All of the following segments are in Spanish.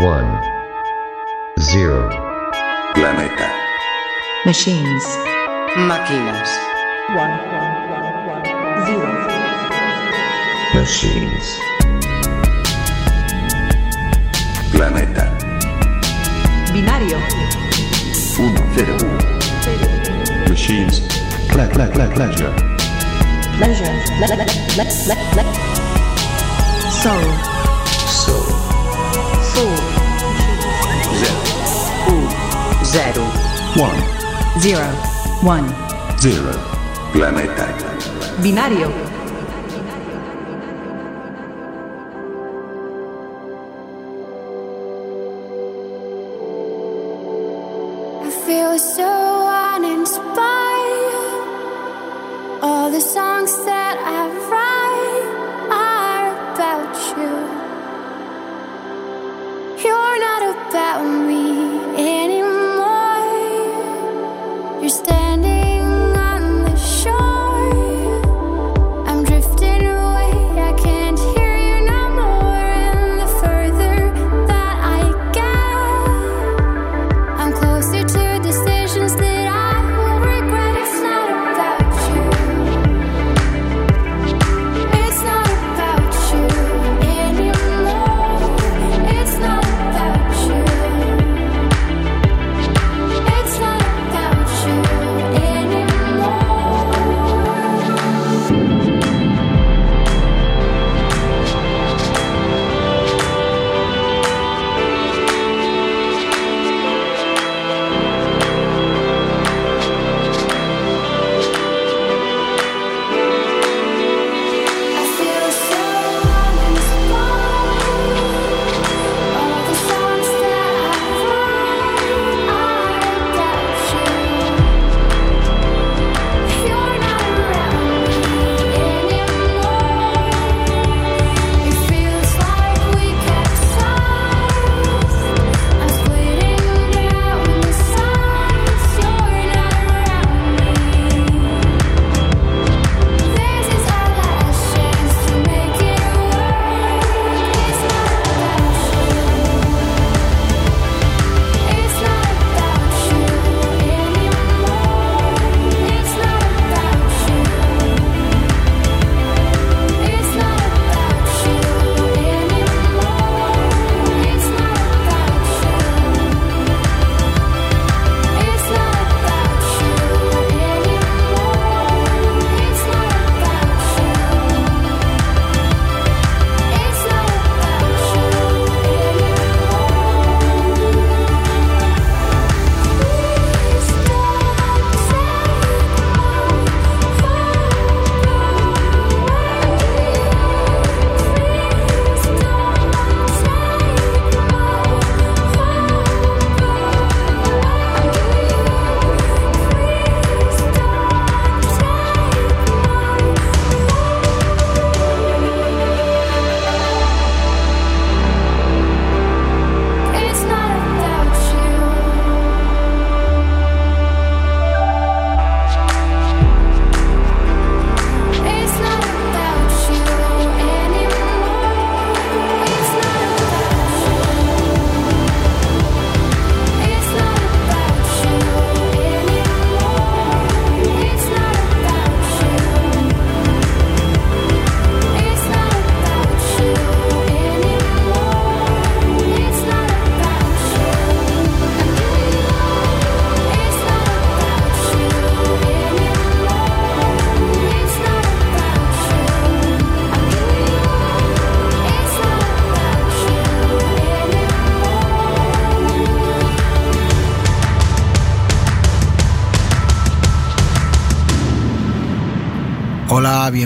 one, zero. Planeta. Machines. Máquinas. One, one, one, one, zero. Machines. Planeta. Binario. Uno, zero. zero. Machines. Pla, pla, pla, pleasure. Pleasure. Pla, pla, pla, pla, pla. Soul. Soul. Soul. Zero. 1, Zero. One. 0. Planeta. Binario.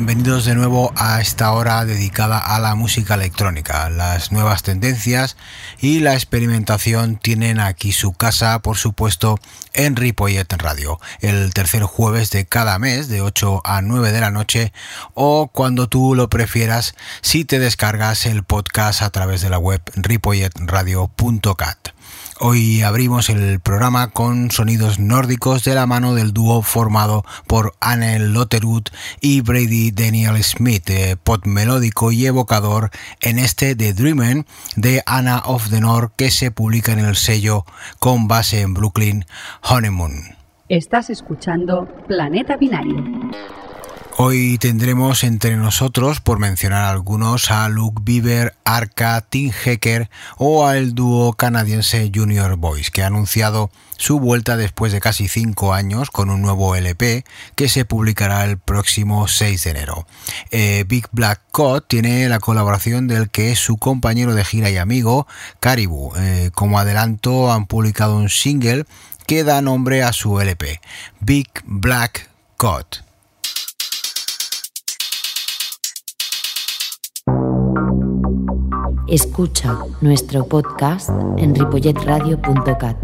Bienvenidos de nuevo a esta hora dedicada a la música electrónica. Las nuevas tendencias y la experimentación tienen aquí su casa, por supuesto, en Ripollet Radio, el tercer jueves de cada mes de 8 a 9 de la noche o cuando tú lo prefieras si te descargas el podcast a través de la web ripolletradio.cat. Hoy abrimos el programa con sonidos nórdicos de la mano del dúo formado por Anne Lotterud y Brady Daniel Smith, eh, pop melódico y evocador en este The Dreamer de Anna of the North que se publica en el sello con base en Brooklyn Honeymoon. Estás escuchando Planeta Binario. Hoy tendremos entre nosotros, por mencionar algunos, a Luke Bieber, Arca, Tim Hecker o al dúo canadiense Junior Boys, que ha anunciado su vuelta después de casi cinco años con un nuevo LP que se publicará el próximo 6 de enero. Eh, Big Black Cod tiene la colaboración del que es su compañero de gira y amigo, Caribou. Eh, como adelanto, han publicado un single que da nombre a su LP, Big Black Cod. Escucha nuestro podcast en ripolletradio.cat.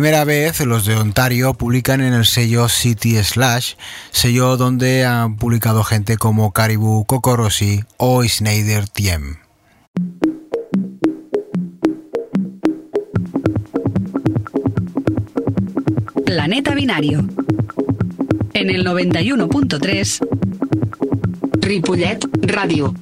primera vez, los de Ontario publican en el sello City Slash, sello donde han publicado gente como Caribou Cocorossi o Schneider Tiem. Planeta Binario. En el 91.3 Ripollet Ràdio.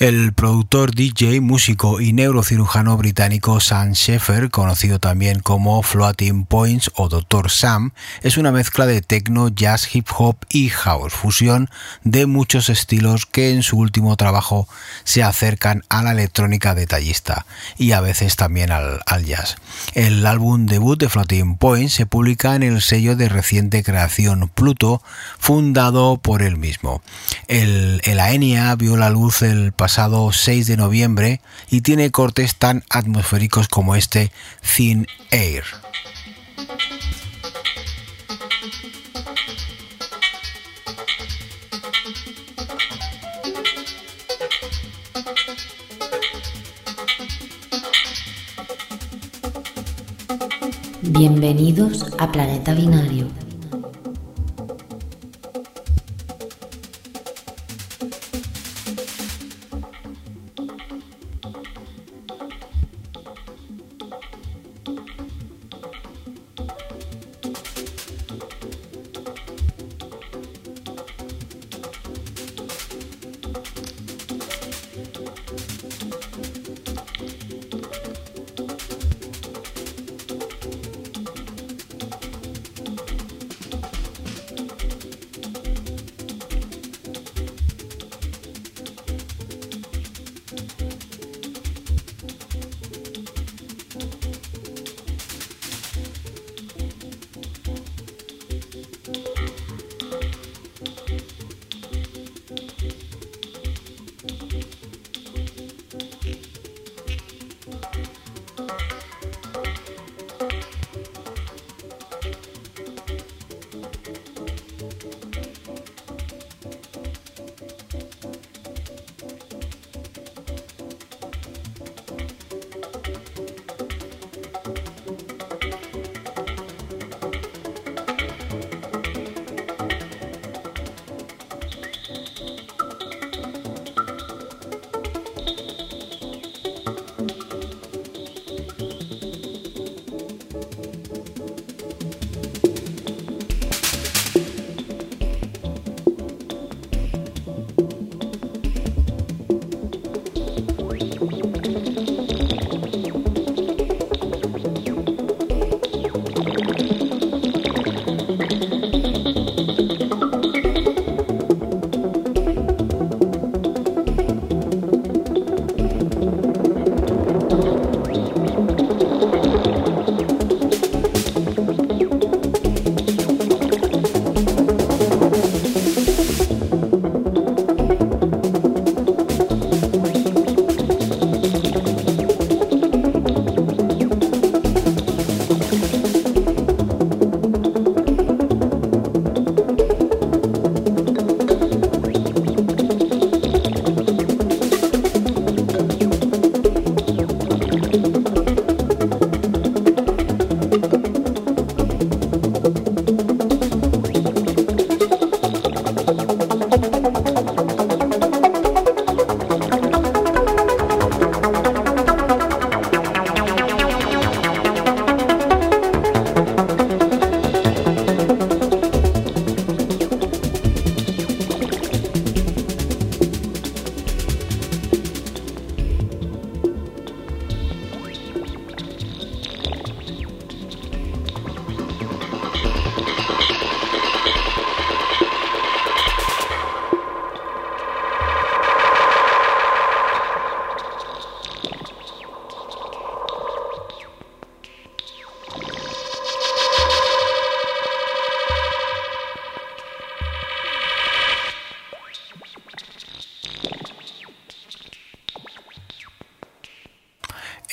El productor, DJ, músico y neurocirujano británico Sam Sheffer, conocido también como Floating Points o Dr. Sam, es una mezcla de techno, jazz, hip hop y house, fusión de muchos estilos que en su último trabajo se acercan a la electrónica detallista y a veces también al, jazz. El álbum debut de Floating Points se publica en el sello de reciente creación Pluto, fundado por él mismo. El, el AENIA vio la luz el pasado 6 de noviembre y tiene cortes tan atmosféricos como este Thin Air. Bienvenidos a Planeta Binario.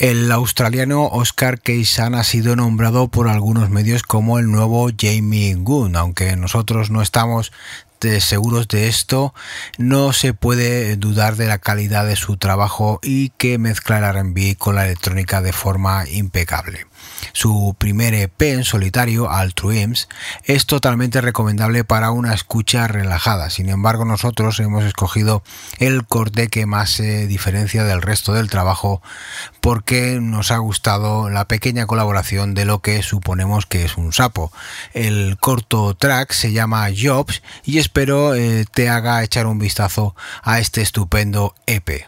El australiano Oscar Keysan ha sido nombrado por algunos medios como el nuevo Jamie Goon, aunque nosotros no estamos seguros de esto, no se puede dudar de la calidad de su trabajo y que mezcla el RB con la electrónica de forma impecable. su primer EP en solitario, Altruims, es totalmente recomendable para una escucha relajada. Sin embargo, nosotros hemos escogido el corte que más se diferencia del resto del trabajo porque nos ha gustado la pequeña colaboración de lo que suponemos que es un sapo. El corto track se llama Jobs y espero eh, te haga echar un vistazo a este estupendo EP.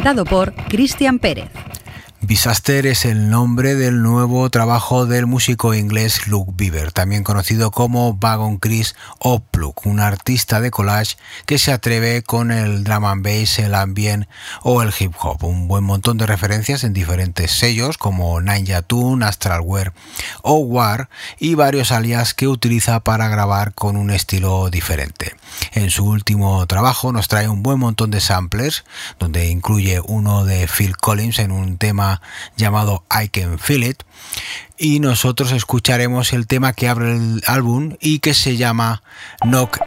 Presentado por Cristian Pérez. Disaster es el nombre del nuevo trabajo del músico inglés Luke Bieber, también conocido como Wagon Chris o Plug, un artista de collage que se atreve con el drum and bass, el ambient o el hip hop. Un buen montón de referencias en diferentes sellos como Ninja Tune, Astralware o War y varios alias que utiliza para grabar con un estilo diferente. En su último trabajo nos trae un buen montón de samplers, donde incluye uno de Phil Collins en un tema llamado I Can Feel It y nosotros escucharemos el tema que abre el álbum y que se llama Knock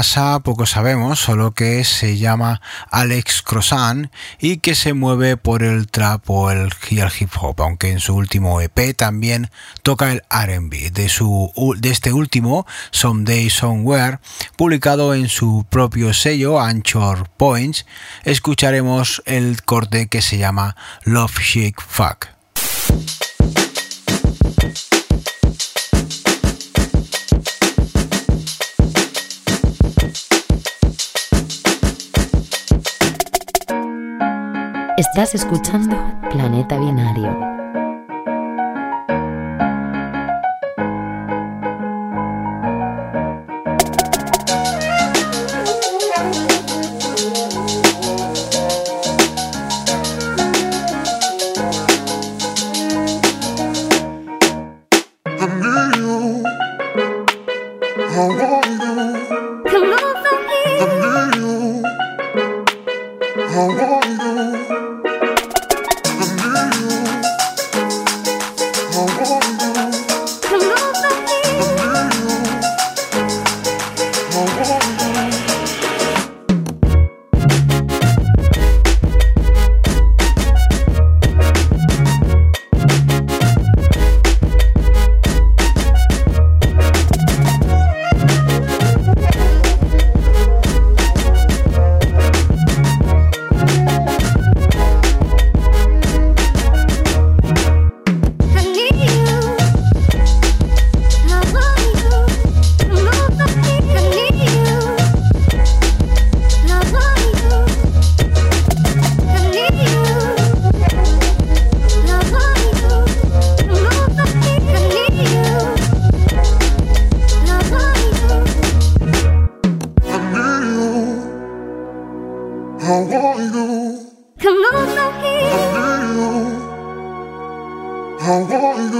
Poco sabemos, solo que se llama Alex Crossan y que se mueve por el trap o el, hip hop, aunque en su último EP también toca el RB. De, su, de este último, Someday Somewhere, publicado en su propio sello Anchor Points, escucharemos el corte que se llama Love Shake Fuck. Estás escuchando Planeta Binario.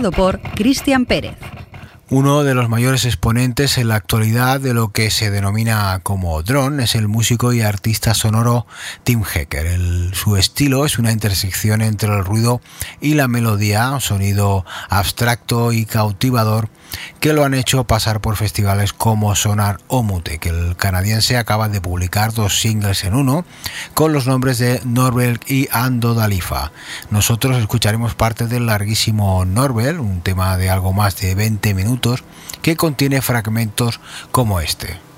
por Cristian Pérez. Uno de los mayores exponentes en la actualidad de lo que se denomina como drone es el músico y artista sonoro Tim Hecker. Su estilo es una intersección entre el ruido y la melodía, un sonido abstracto y cautivador que lo han hecho pasar por festivales como Sonar o que El canadiense acaba de publicar dos singles en uno con los nombres de Norbel y Ando Dalifa. Nosotros escucharemos parte del larguísimo Norbel, un tema de algo más de 20 minutos que contiene fragmentos como este.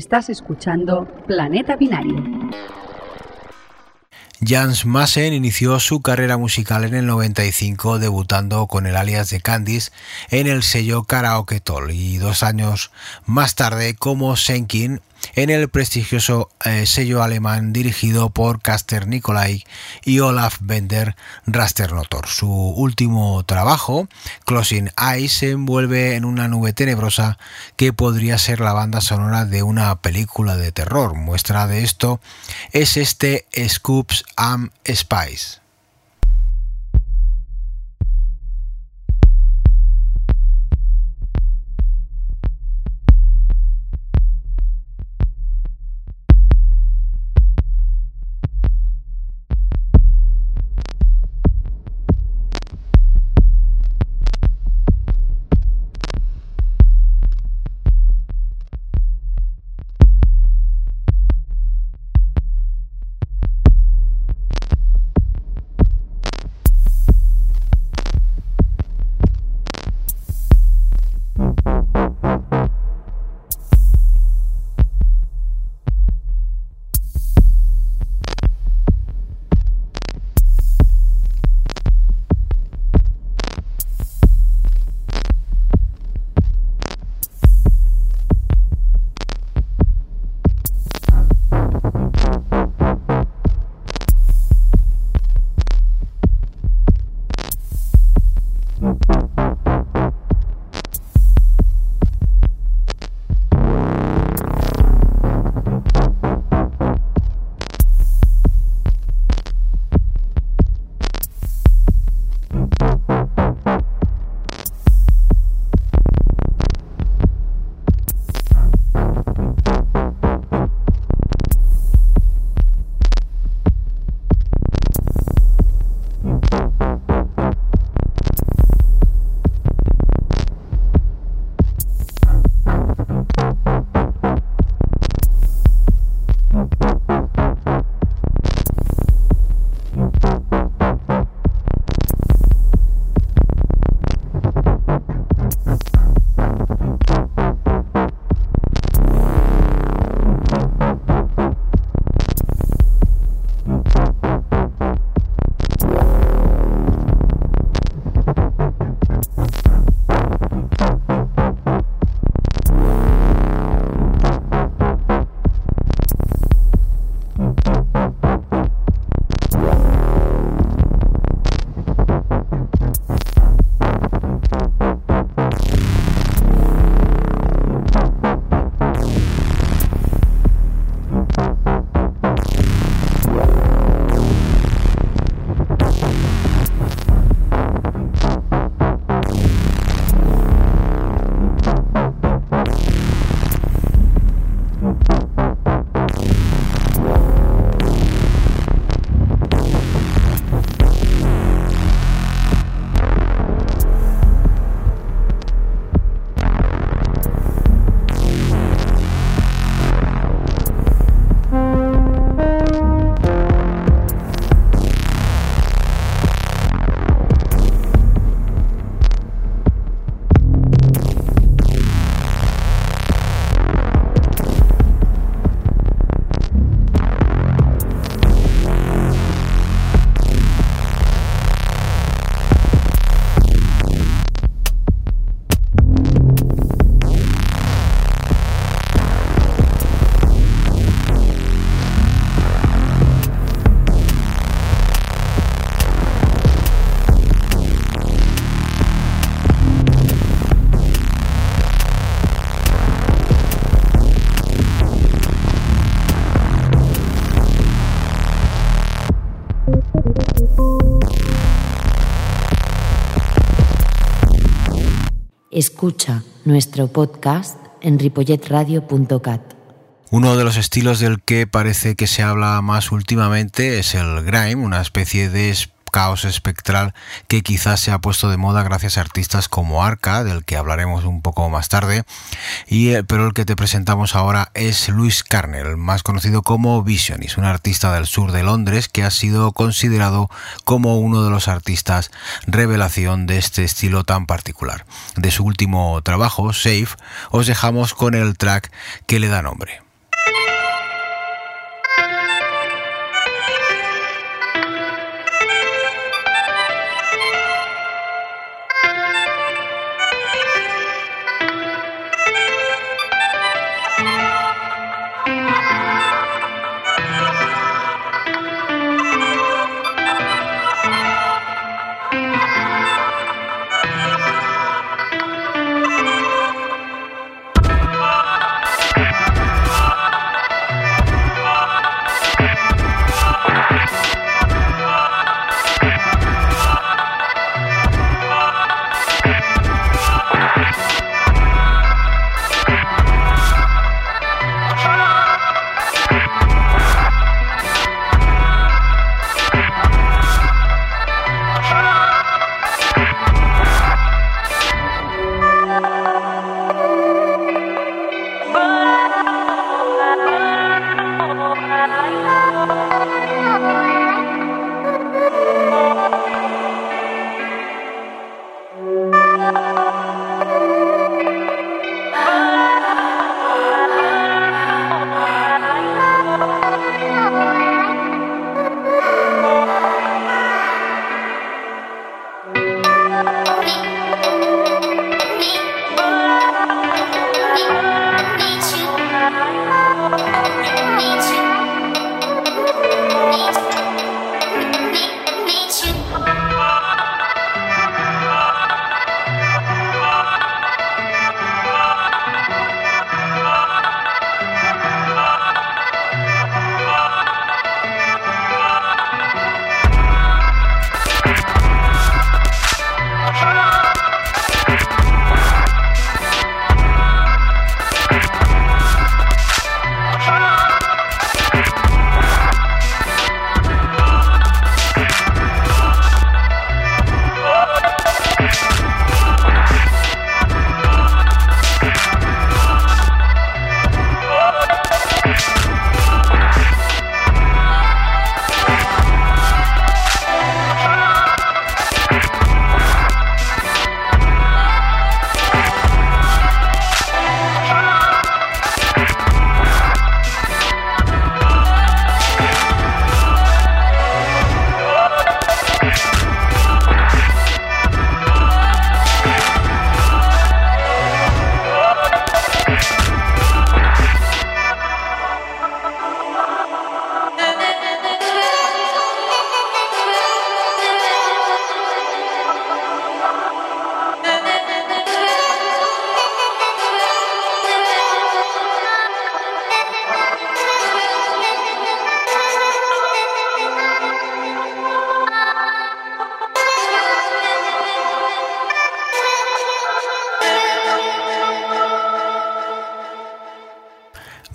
Estás escuchando Planeta Binario. Jans Massen inició su carrera musical en el 95 debutando con el alias de Candice en el sello Karaoke Toll y dos años más tarde como Senkin en el prestigioso eh, sello alemán dirigido por Caster Nicolai y Olaf Bender Rasternotor. Su último trabajo, Closing Eyes, se envuelve en una nube tenebrosa que podría ser la banda sonora de una película de terror. Muestra de esto es este Scoops Am Spice. Escucha nuestro podcast en ripolletradio.cat. Uno de los estilos del que parece que se habla más últimamente es el grime, una especie de caos espectral que quizás se ha puesto de moda gracias a artistas como Arca, del que hablaremos un poco más tarde, y, eh, pero el que te presentamos ahora es Luis Carnell, más conocido como Visionis, un artista del sur de Londres que ha sido considerado como uno de los artistas revelación de este estilo tan particular. De su último trabajo, Safe, os dejamos con el track que le da nombre.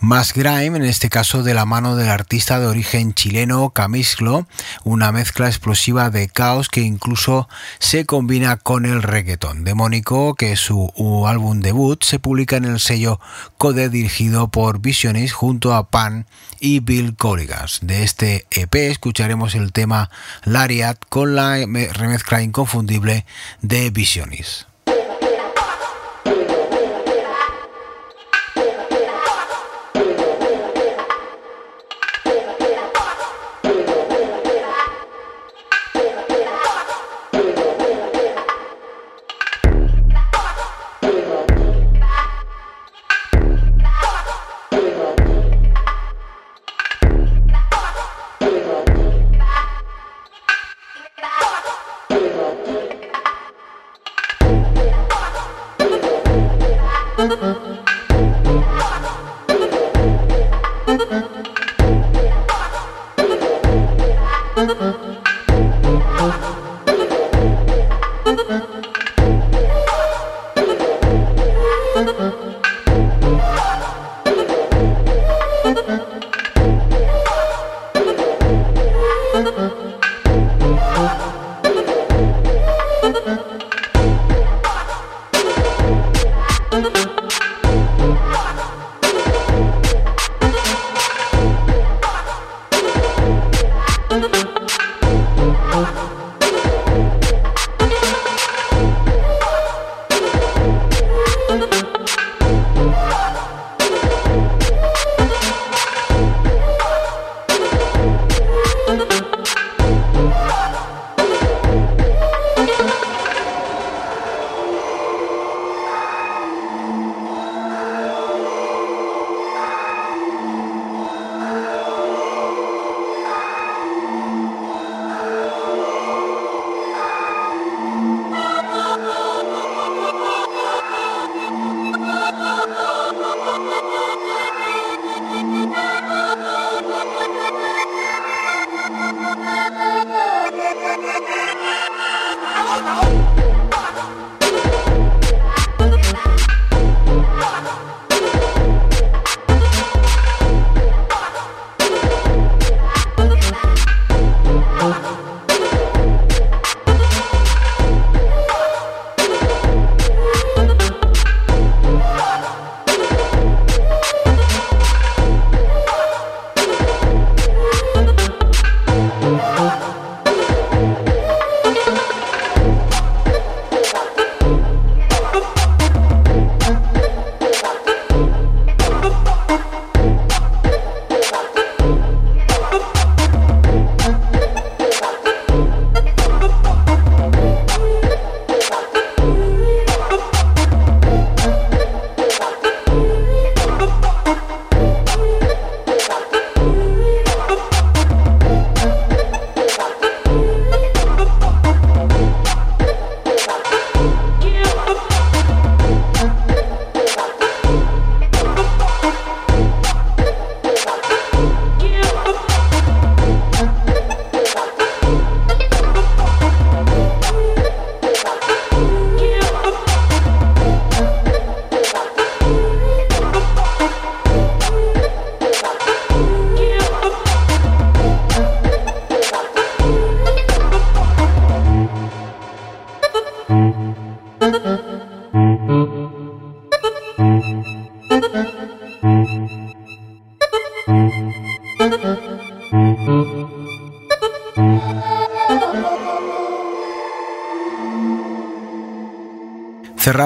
Más grime, en este caso de la mano del artista de origen chileno Camislo, una mezcla explosiva de caos que incluso se combina con el reggaeton. Demónico, que su álbum debut se publica en el sello Code dirigido por Visionis junto a Pan y Bill Corrigas. De este EP escucharemos el tema Lariat con la remezcla inconfundible de Visionis.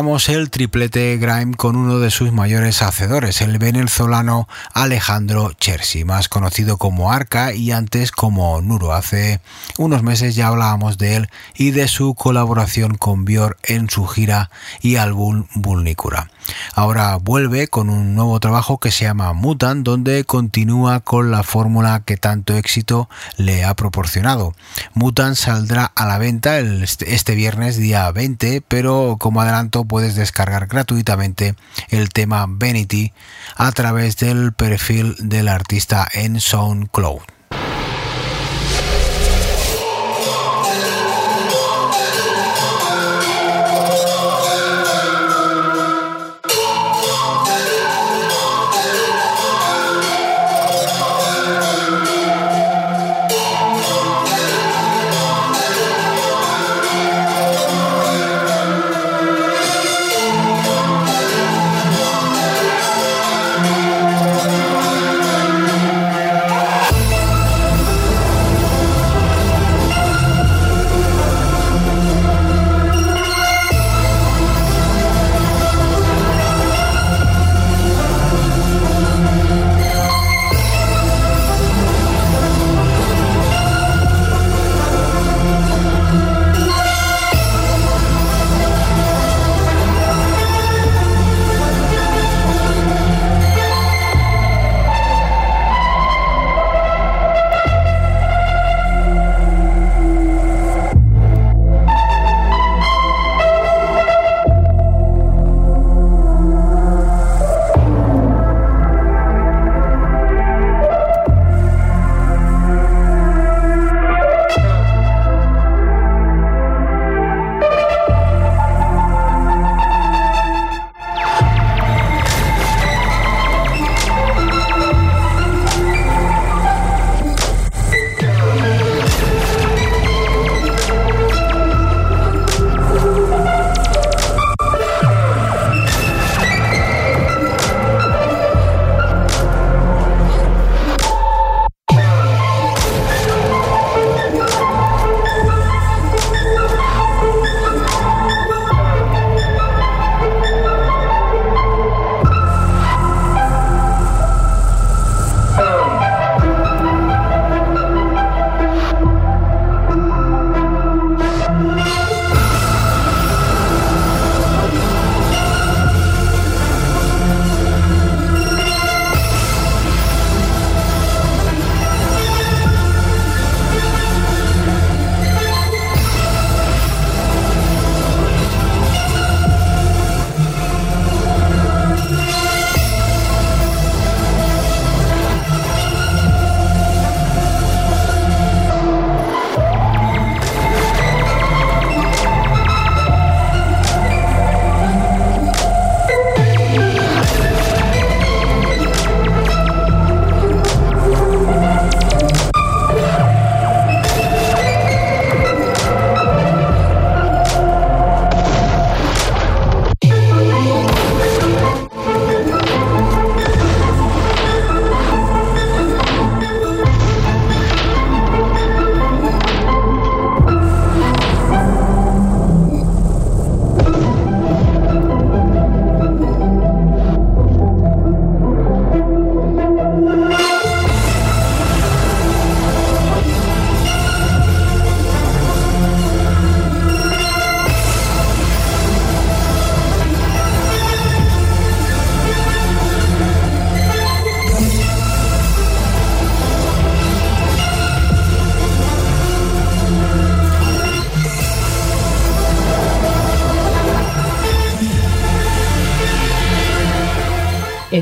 El triplete Grime con uno de sus mayores hacedores, el venezolano Alejandro Chersi, más conocido como Arca y antes como Nuro. Hace unos meses ya hablábamos de él y de su colaboración con Bior en su gira y álbum Vulnicura. Ahora vuelve con un nuevo trabajo que se llama Mutant, donde continúa con la fórmula que tanto éxito le ha proporcionado. Mutant saldrá a la venta este, viernes día 20, pero como adelanto puedes descargar gratuitamente el tema Vanity a través del perfil del artista en SoundCloud.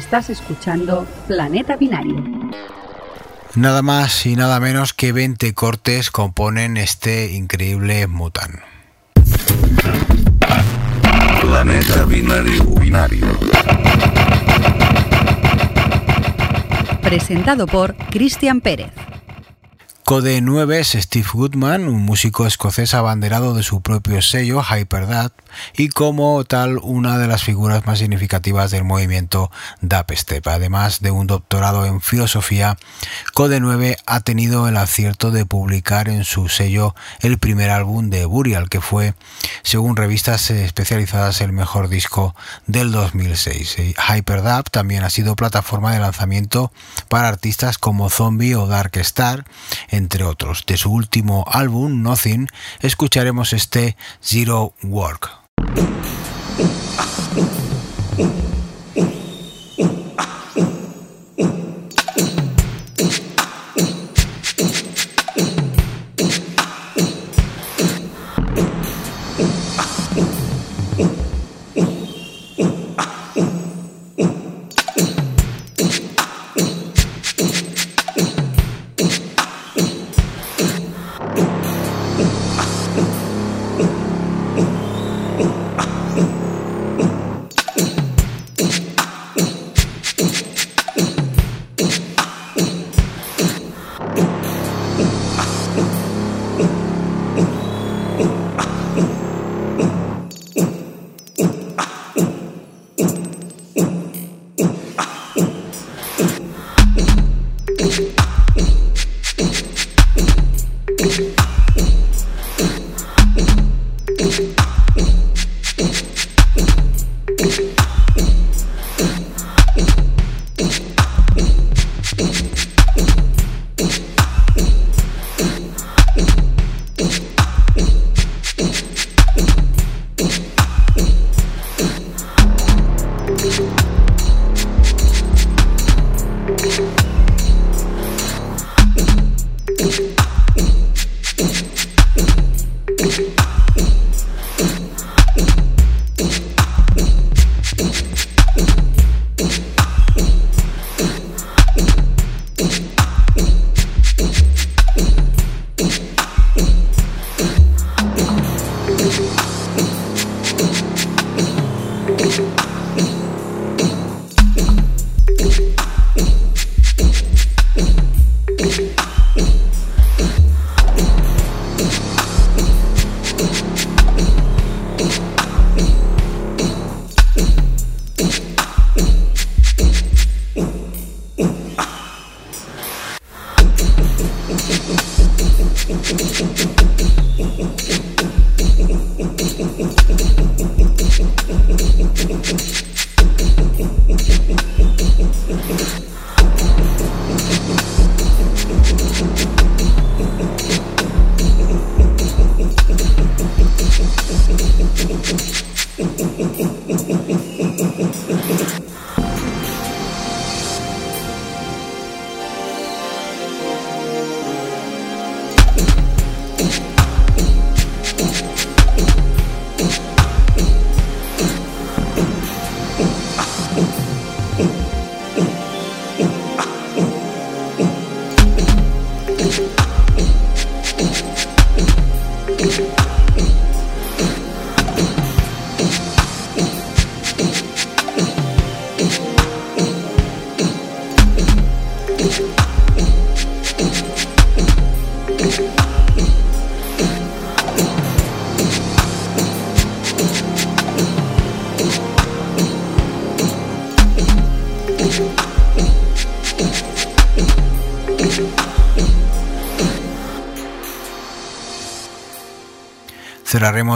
Estás escuchando Planeta Binario. Nada más y nada menos que 20 cortes componen este increíble Mutan. Planeta Binario. Binario. Presentado por Cristian Pérez. Code 9 es Steve Goodman, un músico escocés abanderado de su propio sello Hyperdub y como tal una de las figuras más significativas del movimiento dubstep. Además de un doctorado en filosofía, Code 9 ha tenido el acierto de publicar en su sello el primer álbum de Burial, que fue, según revistas especializadas, el mejor disco del 2006. Hyperdub también ha sido plataforma de lanzamiento para artistas como Zombie o Dark Star, entre otros. De su último álbum, Nothing, escucharemos este Zero Work.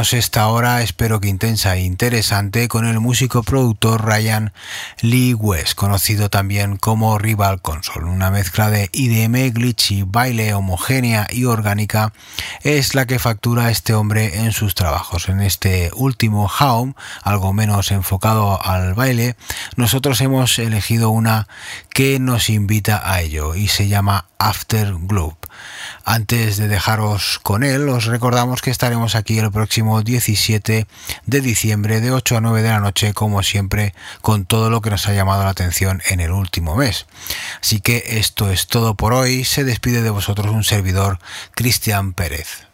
Esta hora, espero que intensa e interesante, con el músico productor Ryan Lee West, conocido también como Rival Console. Una mezcla de IDM, glitch y baile homogénea y orgánica es la que factura este hombre en sus trabajos. En este último Home, algo menos enfocado al baile, nosotros hemos elegido una que nos invita a ello y se llama Afterglow. Antes de dejaros con él, os recordamos que estaremos aquí el próximo 17 de diciembre de 8 a 9 de la noche, como siempre, con todo lo que nos ha llamado la atención en el último mes. Así que esto es todo por hoy. Se despide de vosotros un servidor, Cristian Pérez.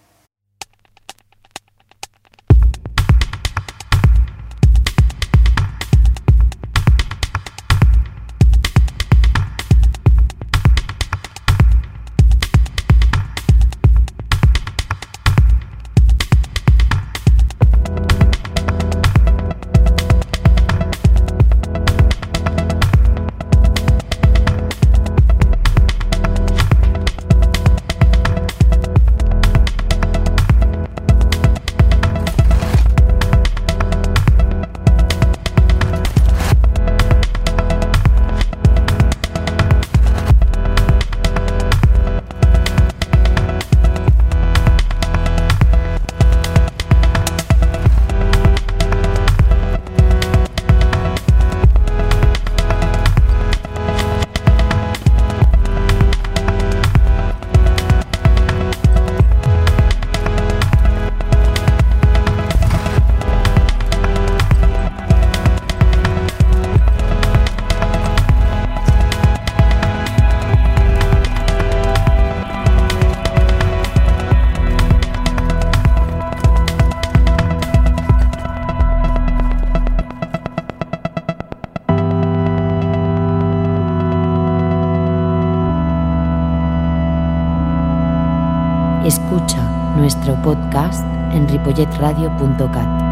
Nuestro podcast en ripolletradio.cat.